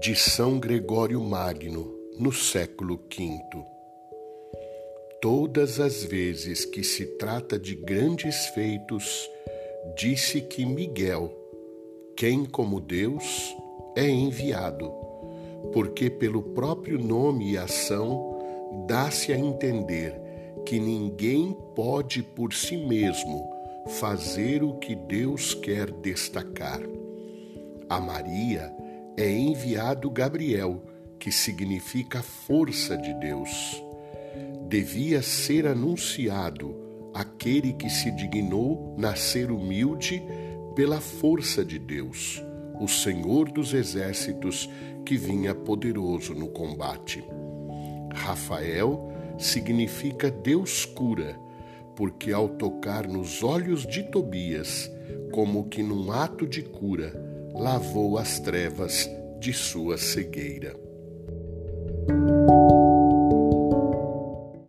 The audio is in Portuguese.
de São Gregório Magno, no século V. Todas as vezes que se trata de grandes feitos, disse que Miguel, quem como Deus, é enviado, porque pelo próprio nome e ação dá-se a entender que ninguém pode por si mesmo fazer o que Deus quer destacar. A Maria é enviado Gabriel, que significa força de Deus. Devia ser anunciado aquele que se dignou nascer humilde pela força de Deus, o Senhor dos exércitos que vinha poderoso no combate. Rafael significa Deus cura, porque ao tocar nos olhos de Tobias, como que num ato de cura, lavou as trevas de sua cegueira.